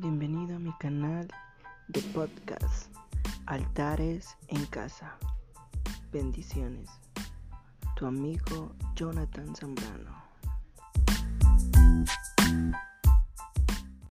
Bienvenido a mi canal de podcast Altares en Casa. Bendiciones. Tu amigo Jonathan Zambrano.